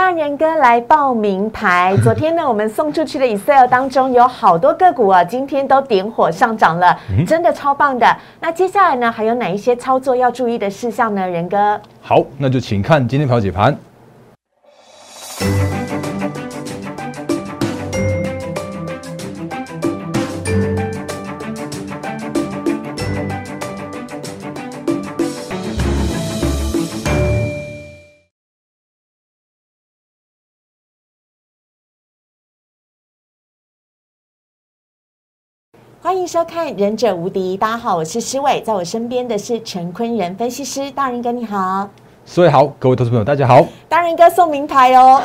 大人哥来报名牌。昨天呢，我们送出去的 Excel 当中有好多个股啊，今天都点火上涨了，真的超棒的。那接下来呢，还有哪一些操作要注意的事项呢？仁哥，好，那就请看今天调解盘。欢迎收看《忍者无敌》，大家好，我是施伟，在我身边的是陈坤仁分析师，大人哥你好，施伟好，各位投资朋友大家好，大人哥送名牌哦。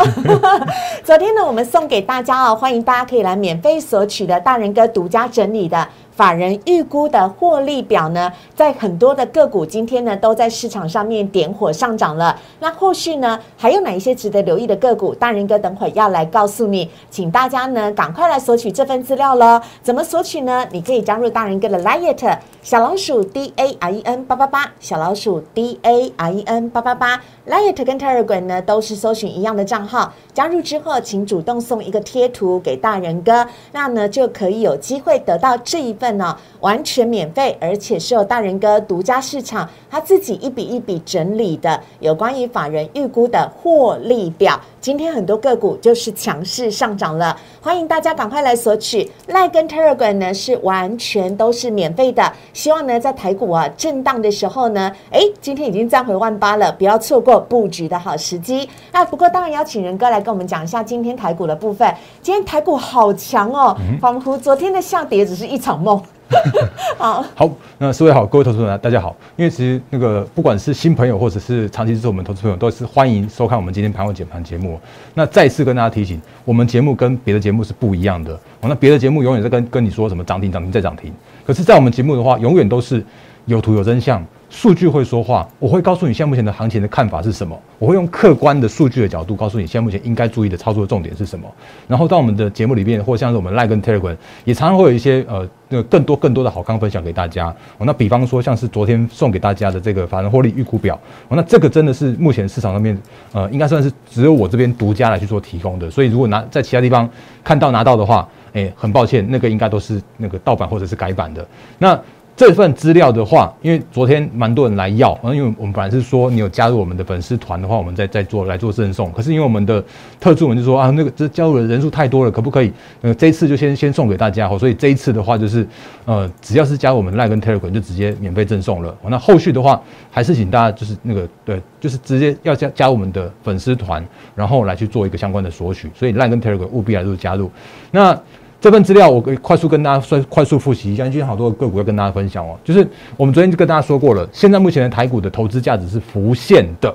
昨天呢，我们送给大家哦，欢迎大家可以来免费索取的大人哥独家整理的。法人预估的获利表呢，在很多的个股今天呢都在市场上面点火上涨了。那后续呢还有哪一些值得留意的个股？大人哥等会要来告诉你，请大家呢赶快来索取这份资料喽。怎么索取呢？你可以加入大人哥的 Lite 小老鼠 D A R E N 八八八，小老鼠 D A R E N 八八八。Lite 跟 Telegram 呢都是搜寻一样的账号，加入之后请主动送一个贴图给大人哥，那呢就可以有机会得到这一份。份呢，完全免费，而且是由大人哥独家市场他自己一笔一笔整理的有关于法人预估的获利表。今天很多个股就是强势上涨了，欢迎大家赶快来索取。赖跟 Telegram 呢是完全都是免费的，希望呢在台股啊震荡的时候呢，哎，今天已经站回万八了，不要错过布局的好时机。那不过当然邀请仁哥来跟我们讲一下今天台股的部分。今天台股好强哦，仿佛昨天的下跌只是一场梦。好，好，那四位好，各位投资朋友大家好。因为其实那个不管是新朋友或者是长期支持我们投资朋友，都是欢迎收看我们今天盘后解盘节目。那再次跟大家提醒，我们节目跟别的节目是不一样的。哦，那别的节目永远在跟跟你说什么涨停涨停再涨停，可是，在我们节目的话，永远都是有图有真相。数据会说话，我会告诉你现在目前的行情的看法是什么。我会用客观的数据的角度告诉你现在目前应该注意的操作重点是什么。然后到我们的节目里面，或像是我们 Like 跟 Telegram，也常常会有一些呃那更多更多的好康分享给大家。那比方说像是昨天送给大家的这个法人获利预估表，那这个真的是目前市场上面呃应该算是只有我这边独家来去做提供的。所以如果拿在其他地方看到拿到的话，哎，很抱歉，那个应该都是那个盗版或者是改版的。那这份资料的话，因为昨天蛮多人来要，因为我们本来是说你有加入我们的粉丝团的话，我们再再做来做赠送。可是因为我们的特助们就说啊，那个这加入的人数太多了，可不可以？呃，这一次就先先送给大家。所以这一次的话，就是呃，只要是加入我们赖跟 Telegram 就直接免费赠送了。那后续的话，还是请大家就是那个对，就是直接要加加我们的粉丝团，然后来去做一个相关的索取。所以赖跟 Telegram 务必来做加入。那这份资料我可以快速跟大家快快速复习一下，今天好多个股要跟大家分享哦。就是我们昨天就跟大家说过了，现在目前的台股的投资价值是浮现的。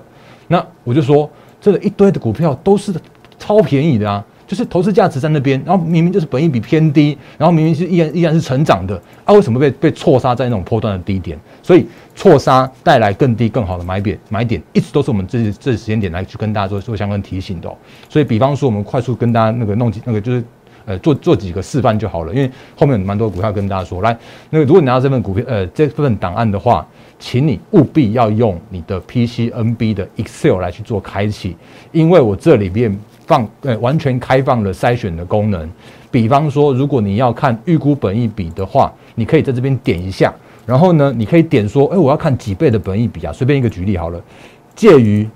那我就说，这一堆的股票都是超便宜的啊，就是投资价值在那边，然后明明就是本益比偏低，然后明明是依然依然是成长的啊，为什么被被错杀在那种破断的低点？所以错杀带来更低更好的买点，买点一直都是我们这这时间点来去跟大家做做相关提醒的。所以比方说，我们快速跟大家那个弄那个就是。呃，做做几个示范就好了，因为后面有蛮多股票跟大家说。来，那个如果你拿到这份股票，呃，这份档案的话，请你务必要用你的 PCNB 的 Excel 来去做开启，因为我这里边放呃完全开放了筛选的功能。比方说，如果你要看预估本益比的话，你可以在这边点一下，然后呢，你可以点说，哎，我要看几倍的本益比啊？随便一个举例好了，介于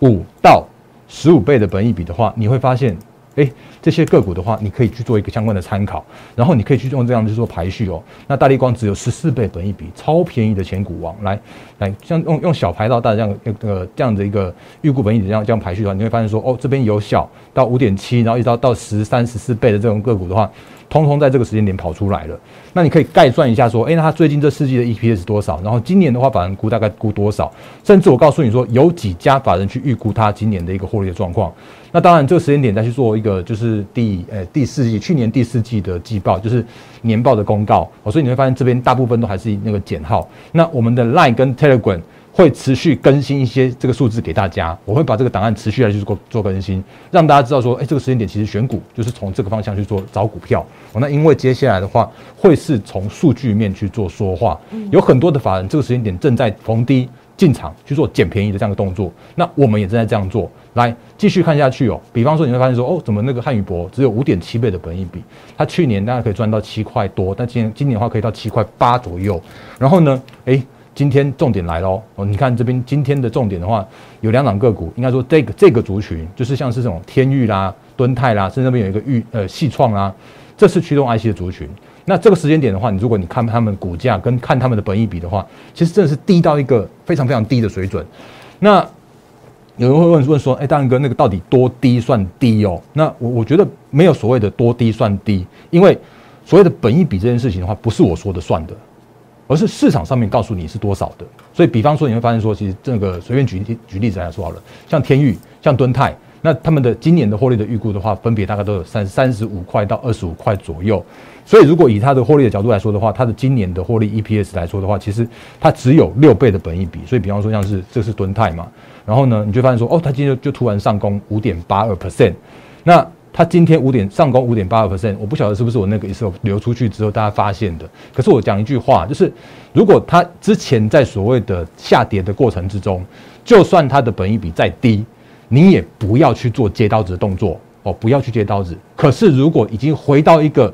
五到十五倍的本益比的话，你会发现。哎，这些个股的话，你可以去做一个相关的参考，然后你可以去用这样去做排序哦。那大力光只有十四倍本一比，超便宜的前股王，来来，像用用小排到大这样那个这样的一个预估本一比这样这样排序的话，你会发现说，哦，这边有小到五点七，然后一直到到十三十四倍的这种个股的话。通通在这个时间点跑出来了，那你可以概算一下说，哎，那它最近这四季的 EPS 多少？然后今年的话，法人估大概估多少？甚至我告诉你说，有几家法人去预估它今年的一个获利的状况。那当然，这个时间点再去做一个就是第呃第四季去年第四季的季报，就是年报的公告。哦，所以你会发现这边大部分都还是那个减号。那我们的 Line 跟 Telegram。会持续更新一些这个数字给大家，我会把这个档案持续来去做做更新，让大家知道说，哎，这个时间点其实选股就是从这个方向去做找股票。哦，那因为接下来的话会是从数据面去做说话，有很多的法人这个时间点正在逢低进场去做捡便宜的这样的动作。那我们也正在这样做，来继续看下去哦。比方说你会发现说，哦，怎么那个汉语博只有五点七倍的本益比，它去年大概可以赚到七块多，但今年今年的话可以到七块八左右。然后呢，诶，今天重点来喽哦，你看这边今天的重点的话，有两档个股，应该说这个这个族群就是像是这种天域啦、敦泰啦，甚至那边有一个玉呃细创啦，这是驱动 IC 的族群。那这个时间点的话，你如果你看他们股价跟看他们的本益比的话，其实真的是低到一个非常非常低的水准。那有人会问问说，哎，大仁哥，那个到底多低算低哦？那我我觉得没有所谓的多低算低，因为所谓的本益比这件事情的话，不是我说的算的，而是市场上面告诉你是多少的。所以，比方说你会发现说，其实这个随便举举例子来说好了，像天域、像敦泰，那他们的今年的获利的预估的话，分别大概都有三三十五块到二十五块左右。所以，如果以它的获利的角度来说的话，它的今年的获利 EPS 来说的话，其实它只有六倍的本益比。所以，比方说像是这是敦泰嘛，然后呢，你就发现说，哦，它今天就突然上攻五点八二 percent。那它今天五点上攻五点八二 percent，我不晓得是不是我那个一次流出去之后大家发现的。可是我讲一句话，就是如果它之前在所谓的下跌的过程之中，就算它的本益比再低，你也不要去做接刀子的动作哦，不要去接刀子。可是如果已经回到一个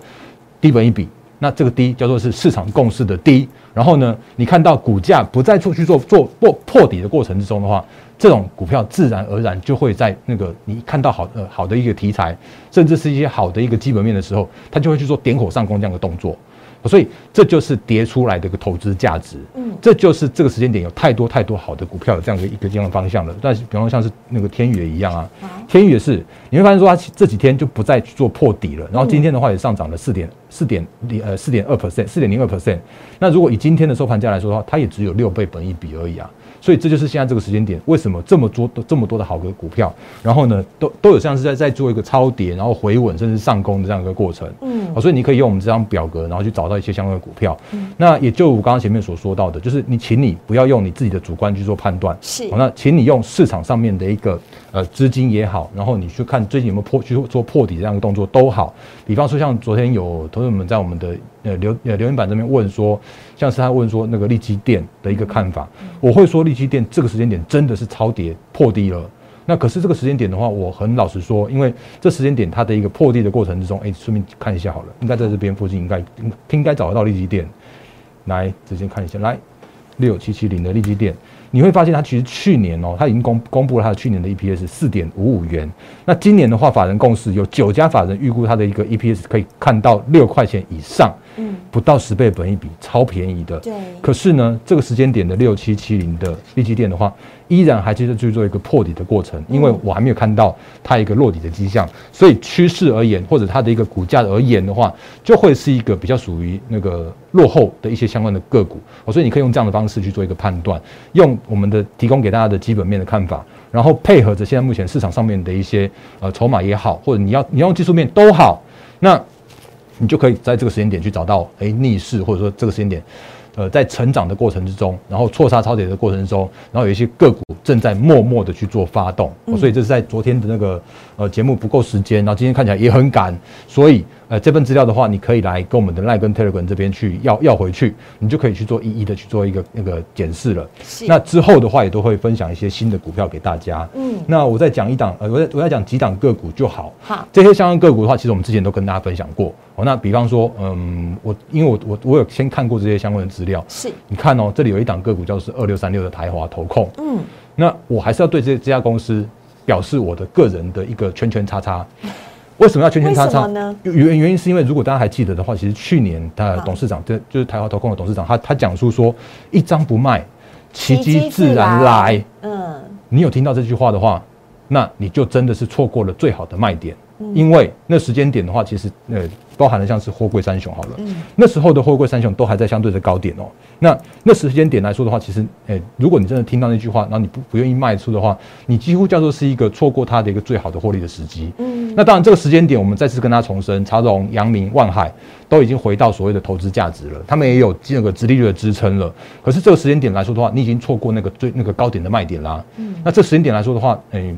低本一比，那这个低叫做是市场共识的低。然后呢，你看到股价不再出去做做破破底的过程之中的话，这种股票自然而然就会在那个你看到好呃好的一个题材，甚至是一些好的一个基本面的时候，它就会去做点火上攻这样的动作。所以这就是跌出来的一个投资价值，嗯，这就是这个时间点有太多太多好的股票的这样的一个这样的方向了。但是，比方说像是那个天宇也一样啊，天宇也是，你会发现说它这几天就不再去做破底了，然后今天的话也上涨了四点四点零呃四点二 percent 四点零二 percent。那如果以今天的收盘价来说的话，它也只有六倍本一比而已啊。所以这就是现在这个时间点，为什么这么多这么多的好的股票，然后呢，都都有像是在在做一个超跌，然后回稳，甚至上攻的这样一个过程。嗯，好，所以你可以用我们这张表格，然后去找到一些相关的股票。嗯，那也就我刚刚前面所说到的，就是你，请你不要用你自己的主观去做判断。是，好，那请你用市场上面的一个呃资金也好，然后你去看最近有没有破去做破底这样的动作都好。比方说像昨天有同学们在我们的呃留呃留言板这边问说。像是他问说那个利基店的一个看法，我会说利基店这个时间点真的是超跌破低了。那可是这个时间点的话，我很老实说，因为这时间点它的一个破地的过程之中，哎，顺便看一下好了，应该在这边附近应该应该找得到利基店，来直接看一下，来六七七零的利基店。你会发现，它其实去年哦，它已经公公布了它的去年的 EPS 四点五五元。那今年的话，法人共识有九家法人预估它的一个 EPS 可以看到六块钱以上，嗯，不到十倍本一比，超便宜的。对。可是呢，这个时间点的六七七零的利基店的话，依然还接着去做一个破底的过程，因为我还没有看到它一个落底的迹象。所以趋势而言，或者它的一个股价而言的话，就会是一个比较属于那个落后的一些相关的个股。哦，所以你可以用这样的方式去做一个判断，用。我们的提供给大家的基本面的看法，然后配合着现在目前市场上面的一些呃筹码也好，或者你要你要用技术面都好，那你就可以在这个时间点去找到哎逆势，或者说这个时间点。呃，在成长的过程之中，然后错杀超跌的过程之中，然后有一些个股正在默默的去做发动，所以这是在昨天的那个呃节目不够时间，然后今天看起来也很赶，所以呃这份资料的话，你可以来跟我们的赖跟 Telegram 这边去要要回去，你就可以去做一一的去做一个那个检视了。那之后的话，也都会分享一些新的股票给大家。嗯，那我再讲一档，呃，我再我再讲几档个股就好。好，这些相关个股的话，其实我们之前都跟大家分享过。哦，那比方说，嗯，我因为我我我有先看过这些相关的资料，是，你看哦，这里有一档个股叫做是二六三六的台华投控，嗯，那我还是要对这这家公司表示我的个人的一个圈圈叉叉。为什么要圈圈叉叉呢？原原因是因为如果大家还记得的话，其实去年的董事长，就就是台华投控的董事长，他他讲述说，一张不卖，奇迹自然来。嗯，你有听到这句话的话，那你就真的是错过了最好的卖点。因为那时间点的话，其实呃包含了像是货柜三雄好了，那时候的货柜三雄都还在相对的高点哦。那那时间点来说的话，其实诶，如果你真的听到那句话，然后你不不愿意卖出的话，你几乎叫做是一个错过它的一个最好的获利的时机。嗯，那当然这个时间点，我们再次跟他重申，长荣、阳明、万海都已经回到所谓的投资价值了，他们也有那个直利率的支撑了。可是这个时间点来说的话，你已经错过那个最那个高点的卖点啦。嗯，那这时间点来说的话，诶。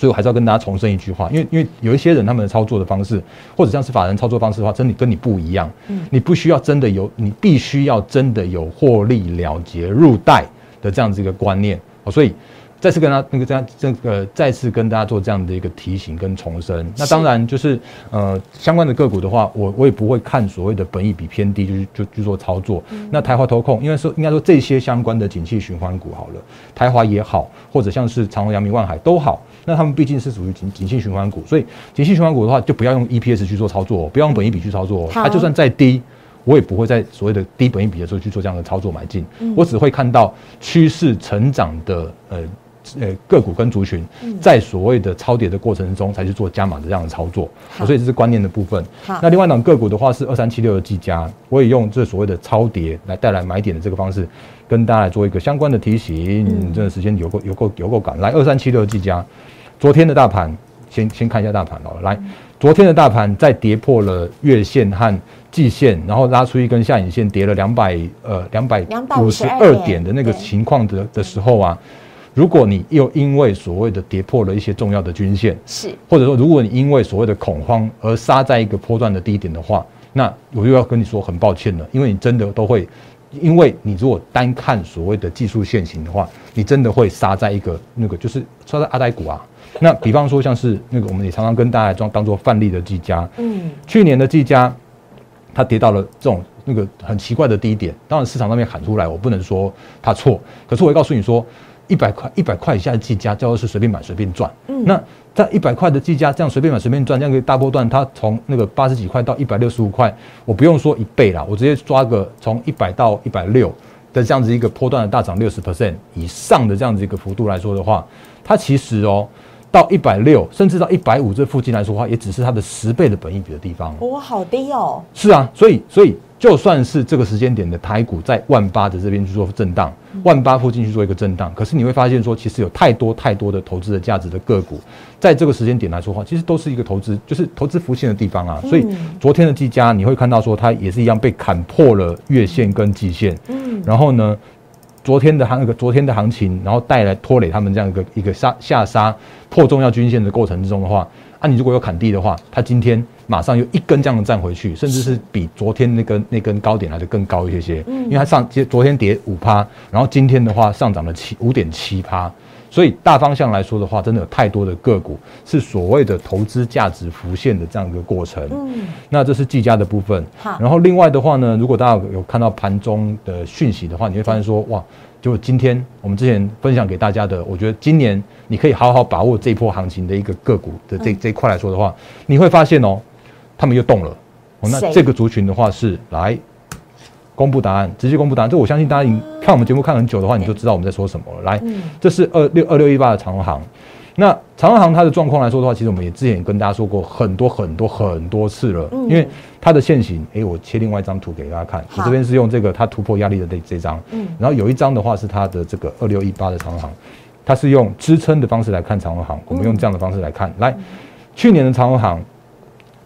所以我还是要跟大家重申一句话，因为因为有一些人他们的操作的方式，或者像是法人操作方式的话，真的跟你不一样。嗯，你不需要真的有，你必须要真的有获利了结入袋，的这样子一个观念哦，所以。再次跟他那个这样这个再次跟大家做这样的一个提醒跟重申。那当然就是呃相关的个股的话，我我也不会看所谓的本益比偏低，就是就去做操作。那台华投控，因为说应该说这些相关的景气循环股好了，台华也好，或者像是长虹、阳明、万海都好，那他们毕竟是属于景景气循环股，所以景气循环股的话，就不要用 EPS 去做操作，不要用本益比去操作。它就算再低，我也不会在所谓的低本益比的时候去做这样的操作买进。我只会看到趋势成长的呃。呃，个股跟族群在所谓的超跌的过程中，才去做加码的这样的操作，所以这是观念的部分。那另外一档个股的话是二三七六的技嘉，我也用这所谓的超跌来带来买点的这个方式，跟大家来做一个相关的提醒。这个时间有够有够有够赶，来二三七六的技嘉，昨天的大盘先先看一下大盘哦，来，昨天的大盘在跌破了月线和季线，然后拉出一根下影线，跌了两百呃两百五十二点的那个情况的的时候啊。如果你又因为所谓的跌破了一些重要的均线，是，或者说如果你因为所谓的恐慌而杀在一个波段的低点的话，那我又要跟你说很抱歉了，因为你真的都会，因为你如果单看所谓的技术线型的话，你真的会杀在一个那个就是杀在阿呆股啊。那比方说像是那个我们也常常跟大家装当做范例的技嘉，嗯，去年的技嘉，它跌到了这种那个很奇怪的低点，当然市场上面喊出来，我不能说它错，可是我会告诉你说。一百块，一百块以下的计价叫做是随便买随便赚。嗯，那在一百块的计价这样随便买随便赚这样一个大波段，它从那个八十几块到一百六十五块，我不用说一倍啦，我直接抓个从一百到一百六的这样子一个波段的大涨六十 percent 以上的这样子一个幅度来说的话，它其实哦到一百六甚至到一百五这附近来说的话，也只是它的十倍的本益比的地方。哇，好低哦。是啊，所以所以。就算是这个时间点的台股在万八的这边去做震荡，万八附近去做一个震荡，可是你会发现说，其实有太多太多的投资的价值的个股，在这个时间点来说话，其实都是一个投资，就是投资浮现的地方啊。所以昨天的技嘉，你会看到说，它也是一样被砍破了月线跟季线。嗯，然后呢，昨天的行那个昨天的行情，然后带来拖累他们这样一个一个杀下杀破重要均线的过程之中的话，啊，你如果有砍低的话，它今天。马上又一根这样的站回去，甚至是比昨天那根那根高点来的更高一些些。嗯，因为它上接昨天跌五趴，然后今天的话上涨了七五点七趴，所以大方向来说的话，真的有太多的个股是所谓的投资价值浮现的这样一个过程。嗯，那这是技嘉的部分。好，然后另外的话呢，如果大家有看到盘中的讯息的话，你会发现说，哇，就今天我们之前分享给大家的，我觉得今年你可以好好把握这一波行情的一个个股的这这一块来说的话，你会发现哦。他们又动了，哦，那这个族群的话是来公布答案，直接公布答案。这我相信大家已经看我们节目看很久的话，你就知道我们在说什么了。来，这是二六二六一八的长航，那长航它的状况来说的话，其实我们也之前也跟大家说过很多很多很多次了。因为它的线型，哎，我切另外一张图给大家看，我这边是用这个它突破压力的这这张，嗯，然后有一张的话是它的这个二六一八的长航，它是用支撑的方式来看长航，我们用这样的方式来看，来，去年的长航。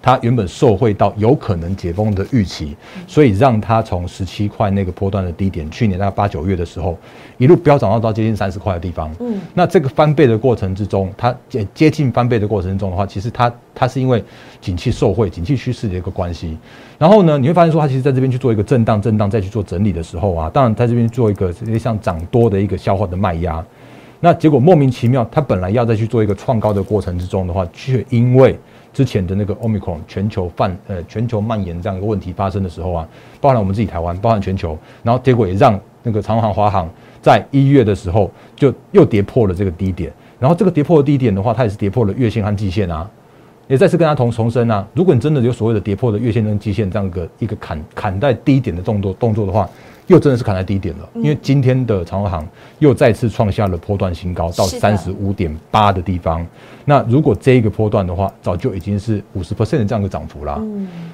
它原本受惠到有可能解封的预期，所以让它从十七块那个波段的低点，去年大概八九月的时候，一路飙涨到到接近三十块的地方。嗯，那这个翻倍的过程之中，它接接近翻倍的过程中的话，其实它它是因为景气受惠、景气趋势的一个关系。然后呢，你会发现说，它其实在这边去做一个震荡、震荡再去做整理的时候啊，当然在这边做一个像涨多的一个消化的卖压。那结果莫名其妙，它本来要再去做一个创高的过程之中的话，却因为之前的那个 Omicron 全球泛呃全球蔓延这样一个问题发生的时候啊，包含我们自己台湾，包含全球，然后结果也让那个长航、华航在一月的时候就又跌破了这个低点，然后这个跌破的低点的话，它也是跌破了月线和季线啊，也再次跟他同重申啊，如果你真的有所谓的跌破的月线跟季线这样一个一个砍砍在低点的动作动作的话。又真的是砍在低点了，因为今天的长航又再次创下了波段新高，到三十五点八的地方。那如果这一个波段的话，早就已经是五十 percent 的这样一个涨幅了。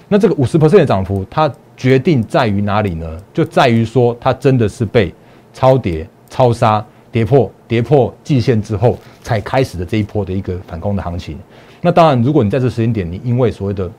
那这个五十 percent 的涨幅，它决定在于哪里呢？就在于说，它真的是被超跌、超杀、跌破、跌破季线之后，才开始的这一波的一个反攻的行情。那当然，如果你在这时间点，你因为所谓的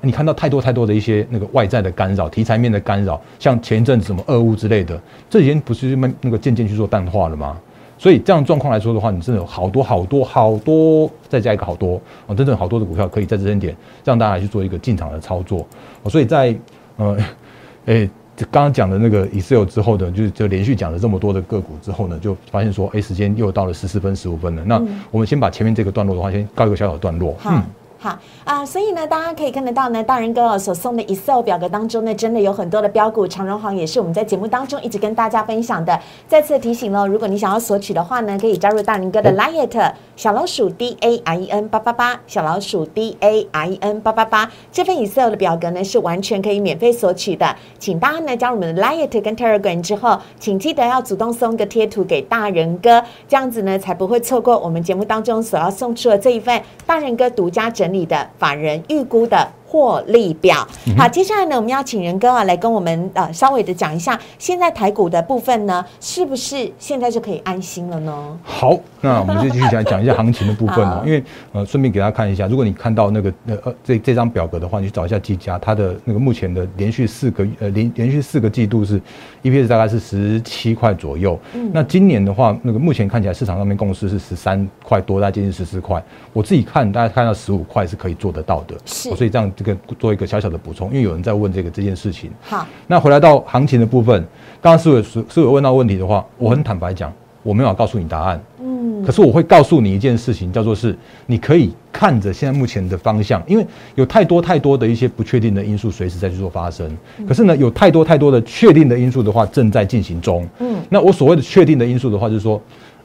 你看到太多太多的一些那个外在的干扰，题材面的干扰，像前一阵子什么俄乌之类的，这已经不是慢那个渐渐去做淡化了吗？所以这样状况来说的话，你真的有好多好多好多，再加一个好多哦，真正好多的股票可以在这间点让大家去做一个进场的操作哦。所以在呃，诶，刚刚讲的那个 Excel 之后呢，就是就连续讲了这么多的个股之后呢，就发现说，哎，时间又到了十四分十五分了。那我们先把前面这个段落的话，先告一个小小段落。好。好啊，所以呢，大家可以看得到呢，大人哥所送的 Excel 表格当中呢，真的有很多的标股，长荣行也是我们在节目当中一直跟大家分享的。再次提醒喽，如果你想要索取的话呢，可以加入大人哥的 Liet 小老鼠 D A I E N 八八八小老鼠 D A I E N 八八八这份 Excel 的表格呢，是完全可以免费索取的。请大家呢加入我们的 Liet 跟 Telegram 之后，请记得要主动送个贴图给大人哥，这样子呢才不会错过我们节目当中所要送出的这一份大人哥独家整你的法。人预估的。获利表好，接下来呢，我们要请仁哥啊来跟我们呃稍微的讲一下，现在台股的部分呢，是不是现在就可以安心了呢？好，那我们就继续讲讲一下行情的部分哦。因为呃，顺便给大家看一下，如果你看到那个呃呃这这张表格的话，你去找一下技嘉，它的那个目前的连续四个呃连连续四个季度是 EPS 大概是十七块左右。嗯，那今年的话，那个目前看起来市场上面共识是十三块多，大概接近十四块。我自己看，大家看到十五块是可以做得到的。是，所以这样。这个做一个小小的补充，因为有人在问这个这件事情。好，那回来到行情的部分，刚刚思伟思思伟问到问题的话，我很坦白讲，我没有告诉你答案。嗯，可是我会告诉你一件事情，叫做是你可以看着现在目前的方向，因为有太多太多的一些不确定的因素随时在去做发生。可是呢，有太多太多的确定的因素的话正在进行中。嗯，那我所谓的确定的因素的话，就是说，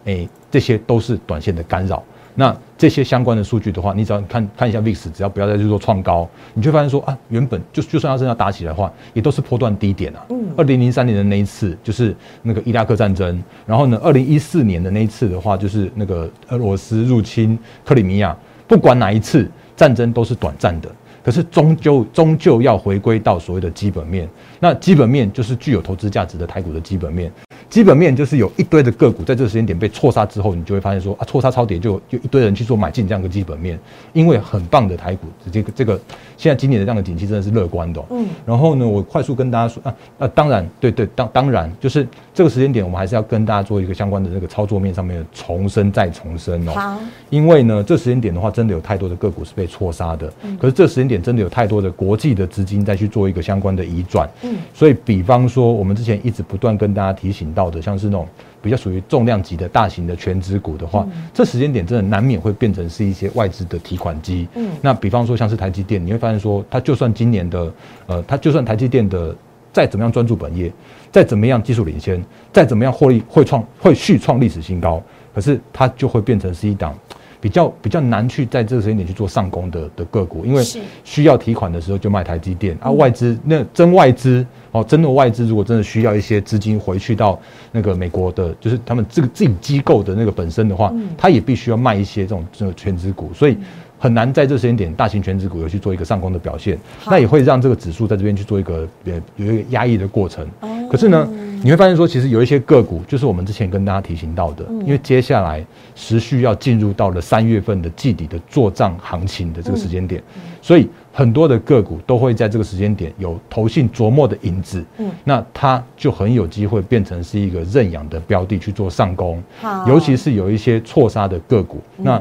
哎，这些都是短线的干扰。那这些相关的数据的话，你只要看看一下 VIX，只要不要再去做创高，你就发现说啊，原本就就算要真要打起来的话，也都是波段低点啊。嗯。二零零三年的那一次就是那个伊拉克战争，然后呢，二零一四年的那一次的话就是那个俄罗斯入侵克里米亚，不管哪一次战争都是短暂的，可是终究终究要回归到所谓的基本面。那基本面就是具有投资价值的台股的基本面。基本面就是有一堆的个股在这个时间点被错杀之后，你就会发现说啊，错杀超跌就就一堆人去做买进这样的基本面，因为很棒的台股，这个这个现在今年的这样的景气真的是乐观的。嗯，然后呢，我快速跟大家说啊啊，当然对对当当然就是这个时间点，我们还是要跟大家做一个相关的这个操作面上面的重申再重申哦。好，因为呢，这时间点的话，真的有太多的个股是被错杀的。嗯，可是这时间点真的有太多的国际的资金再去做一个相关的移转。嗯，所以比方说，我们之前一直不断跟大家提醒到。到的像是那种比较属于重量级的大型的全值股的话，这时间点真的难免会变成是一些外资的提款机。嗯，那比方说像是台积电，你会发现说，它就算今年的呃，它就算台积电的再怎么样专注本业，再怎么样技术领先，再怎么样获利会创会续创历史新高，可是它就会变成是一档。比较比较难去在这个时间点去做上攻的的个股，因为需要提款的时候就卖台积电啊，外资那真外资哦，真的外资如果真的需要一些资金回去到那个美国的，就是他们这个自己机构的那个本身的话，他也必须要卖一些这种这种全资股，所以。很难在这时间点，大型全值股有去做一个上攻的表现，那也会让这个指数在这边去做一个呃有一个压抑的过程。可是呢，你会发现说，其实有一些个股，就是我们之前跟大家提醒到的，因为接下来时序要进入到了三月份的季底的做账行情的这个时间点，所以很多的个股都会在这个时间点有投信琢磨的影子，嗯，那它就很有机会变成是一个认养的标的去做上攻，尤其是有一些错杀的个股，那。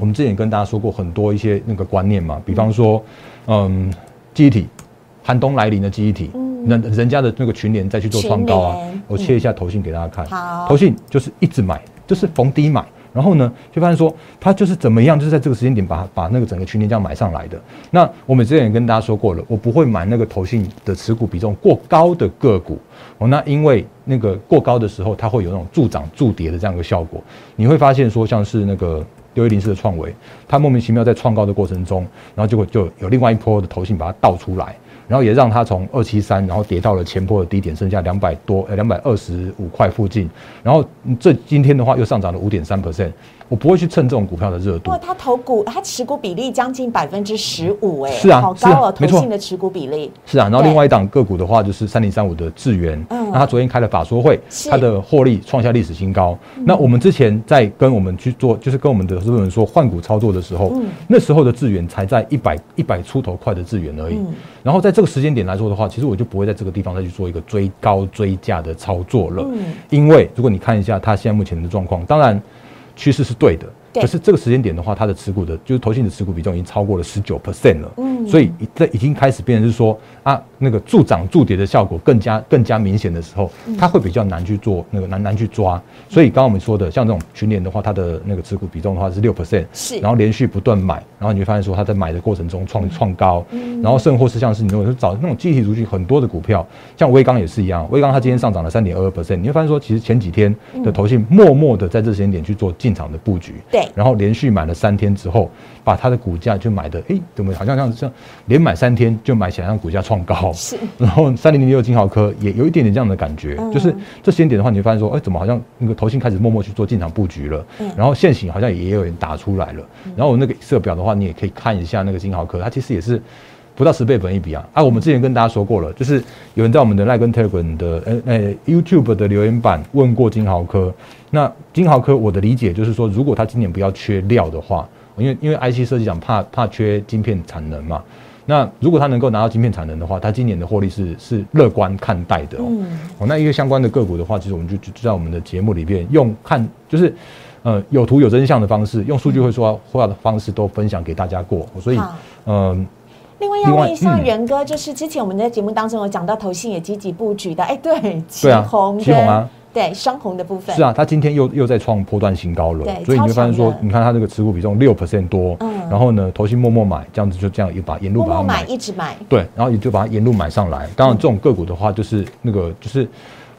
我们之前跟大家说过很多一些那个观念嘛，比方说，嗯，记忆体，寒冬来临的记忆体，那人家的那个群联再去做创高啊，我切一下头信给大家看，头信就是一直买，就是逢低买，然后呢，就发现说它就是怎么样，就是在这个时间点把把那个整个群联这样买上来的。那我们之前也跟大家说过了，我不会买那个投信的持股比重过高的个股，哦，那因为那个过高的时候，它会有那种助涨助跌的这样一个效果，你会发现说像是那个。六一零四的创维，它莫名其妙在创高的过程中，然后结果就有另外一波的头信把它倒出来，然后也让它从二七三，然后跌到了前波的低点，剩下两百多呃两百二十五块附近，然后这今天的话又上涨了五点三 percent。我不会去蹭这种股票的热度。哇，他投股，他持股比例将近百分之十五，哎，是啊，好高哦，投信的持股比例。是啊，然后另外一档个股的话，就是三零三五的智源，嗯，那他昨天开了法说会，他的获利创下历史新高。那我们之前在跟我们去做，就是跟我们的投资人说换股操作的时候，那时候的智源才在一百一百出头块的智源而已。然后在这个时间点来说的话，其实我就不会在这个地方再去做一个追高追价的操作了。嗯，因为如果你看一下它现在目前的状况，当然。趋势是对的，可是这个时间点的话，它的持股的，就是投信的持股比重已经超过了十九 percent 了。嗯，所以这已经开始变成是说啊，那个助涨助跌的效果更加更加明显的时候，它会比较难去做那个难难去抓。所以刚刚我们说的，像这种群联的话，它的那个持股比重的话是六 percent，是，然后连续不断买，然后你会发现说它在买的过程中创创高，然后甚或是像是你如果找那种集体族群很多的股票，像威刚也是一样，威刚它今天上涨了三点二 percent，你会发现说其实前几天的投信默默的在这时间点去做进场的布局，对，然后连续买了三天之后，把它的股价就买的，哎，怎么好像像像连买三天就买起来，让股价创高，是，然后三零零六金豪科也有一点点这样的感觉，就是这时间点的话，你会发现说，哎，怎么好像那个投信开始默默去做进场布局了，然后现行好像也有人打出来了，然后我那个色表的话，你也可以看一下那个金豪科，它其实也是。不到十倍本一比啊！啊，我们之前跟大家说过了，就是有人在我们的赖根 Telegram 的呃呃 YouTube 的留言板问过金豪科。那金豪科，我的理解就是说，如果他今年不要缺料的话，因为因为 IC 设计厂怕怕缺晶片产能嘛。那如果他能够拿到晶片产能的话，他今年的获利是是乐观看待的。嗯。哦，那一个相关的个股的话，其实我们就就在我们的节目里边用看就是呃有图有真相的方式，用数据会说话的方式都分享给大家过。所以嗯。另外要问一下元哥，就是之前我们在节目当中有讲到投信也积极布局的，哎，对，旗红，旗红啊，对，双红的部分。是啊，它今天又又在创波段新高了，所以你会发现说，你看它这个持股比重六 percent 多，嗯，然后呢，投信默默买，这样子就这样一把沿路把它买，一直买，对，然后也就把它沿路买上来。当然，这种个股的话，就是那个就是。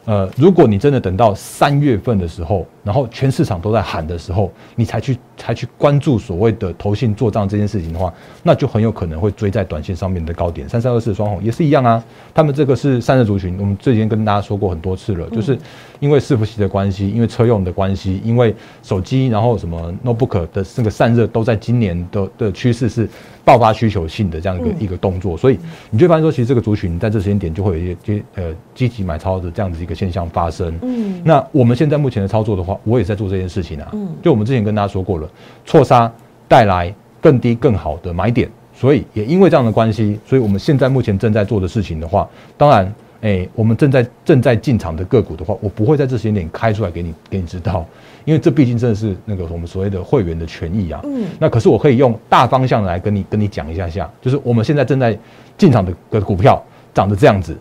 呃，如果你真的等到三月份的时候，然后全市场都在喊的时候，你才去才去关注所谓的投信做账这件事情的话，那就很有可能会追在短线上面的高点。三三二四双红也是一样啊，他们这个是散热族群，我们之前跟大家说过很多次了，就是因为伺服器的关系，因为车用的关系，因为手机，然后什么 notebook 的这个散热都在今年的的趋势是。爆发需求性的这样一个一个动作，所以你就发现说，其实这个族群在这时间点就会有一些呃积极买超的这样子一个现象发生。嗯，那我们现在目前的操作的话，我也在做这件事情啊。嗯，就我们之前跟大家说过了，错杀带来更低更好的买点，所以也因为这样的关系，所以我们现在目前正在做的事情的话，当然，哎，我们正在正在进场的个股的话，我不会在这时间点开出来给你给你知道。因为这毕竟真的是那个我们所谓的会员的权益啊。嗯。那可是我可以用大方向来跟你跟你讲一下下，就是我们现在正在进场的个股票涨得这样子，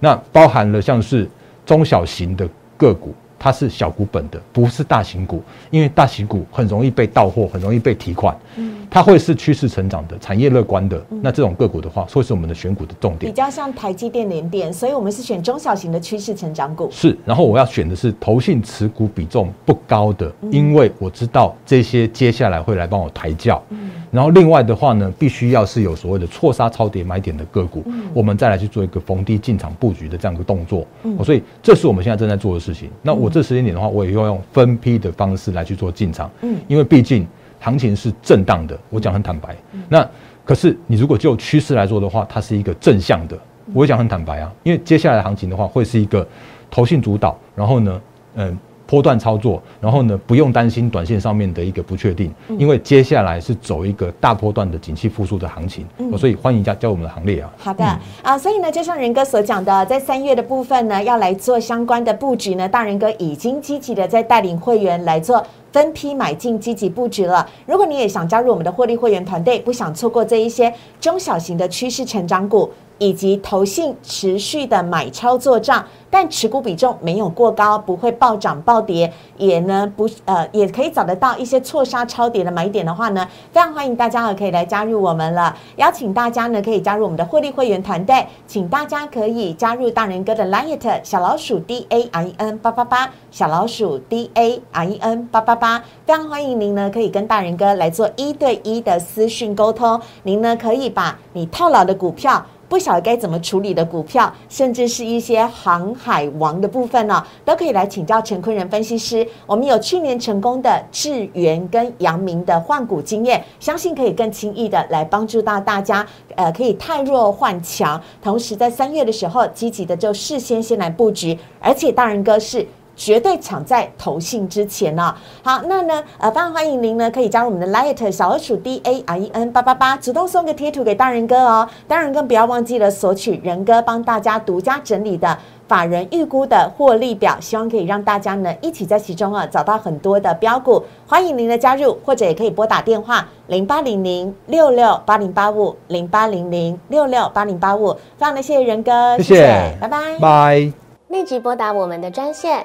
那包含了像是中小型的个股。它是小股本的，不是大型股，因为大型股很容易被到货，很容易被提款。嗯，它会是趋势成长的，产业乐观的。那这种个股的话，会是我们的选股的重点。比较像台积电、联电，所以我们是选中小型的趋势成长股。是，然后我要选的是投信持股比重不高的，因为我知道这些接下来会来帮我抬轿。嗯，然后另外的话呢，必须要是有所谓的错杀超跌买点的个股，我们再来去做一个逢低进场布局的这样一个动作。嗯，所以这是我们现在正在做的事情。那我。我这时间点的话，我也要用分批的方式来去做进场，嗯，因为毕竟行情是震荡的，我讲很坦白。那可是你如果就趋势来说的话，它是一个正向的，我讲很坦白啊，因为接下来的行情的话，会是一个投信主导，然后呢，嗯。波段操作，然后呢，不用担心短线上面的一个不确定，因为接下来是走一个大波段的景气复苏的行情，所以欢迎加加入我们的行列啊。好的啊，所以呢，就像仁哥所讲的，在三月的部分呢，要来做相关的布局呢，大仁哥已经积极的在带领会员来做分批买进，积极布局了。如果你也想加入我们的获利会员团队，不想错过这一些中小型的趋势成长股。以及投信持续的买超做账，但持股比重没有过高，不会暴涨暴跌，也呢不呃也可以找得到一些错杀超跌的买点的话呢，非常欢迎大家可以来加入我们了。邀请大家呢可以加入我们的获利会员团队，请大家可以加入大人哥的 Liet 小老鼠 D A I N 八八八小老鼠 D A I N 八八八，非常欢迎您呢可以跟大人哥来做一对一的私讯沟通，您呢可以把你套牢的股票。不晓得该怎么处理的股票，甚至是一些航海王的部分呢，都可以来请教陈坤仁分析师。我们有去年成功的智源跟阳明的换股经验，相信可以更轻易的来帮助到大家。呃，可以太弱换强，同时在三月的时候积极的就事先先来布局，而且大人哥是。绝对抢在投信之前呢。好，那呢，呃，非常欢迎您呢，可以加入我们的 Light 小老鼠 D A R E N 八八八，主动送个贴图给大人哥哦。当然更不要忘记了索取仁哥帮大家独家整理的。法人预估的获利表，希望可以让大家呢一起在其中啊找到很多的标股，欢迎您的加入，或者也可以拨打电话零八零零六六八零八五零八零零六六八零八五，非常的谢谢仁哥，谢谢，拜拜，拜，立即拨打我们的专线